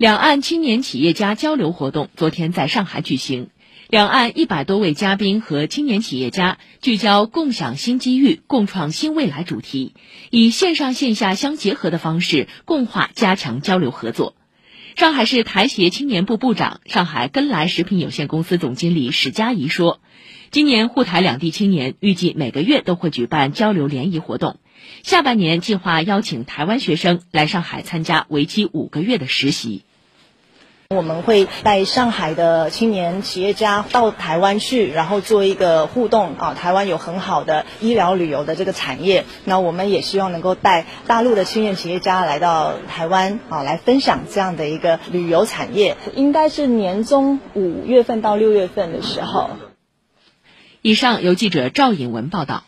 两岸青年企业家交流活动昨天在上海举行，两岸一百多位嘉宾和青年企业家聚焦“共享新机遇，共创新未来”主题，以线上线下相结合的方式共话加强交流合作。上海市台协青年部部长、上海根来食品有限公司总经理史佳怡说。今年沪台两地青年预计每个月都会举办交流联谊活动，下半年计划邀请台湾学生来上海参加为期五个月的实习。我们会带上海的青年企业家到台湾去，然后做一个互动啊。台湾有很好的医疗旅游的这个产业，那我们也希望能够带大陆的青年企业家来到台湾啊，来分享这样的一个旅游产业。应该是年中五月份到六月份的时候。以上由记者赵颖文报道。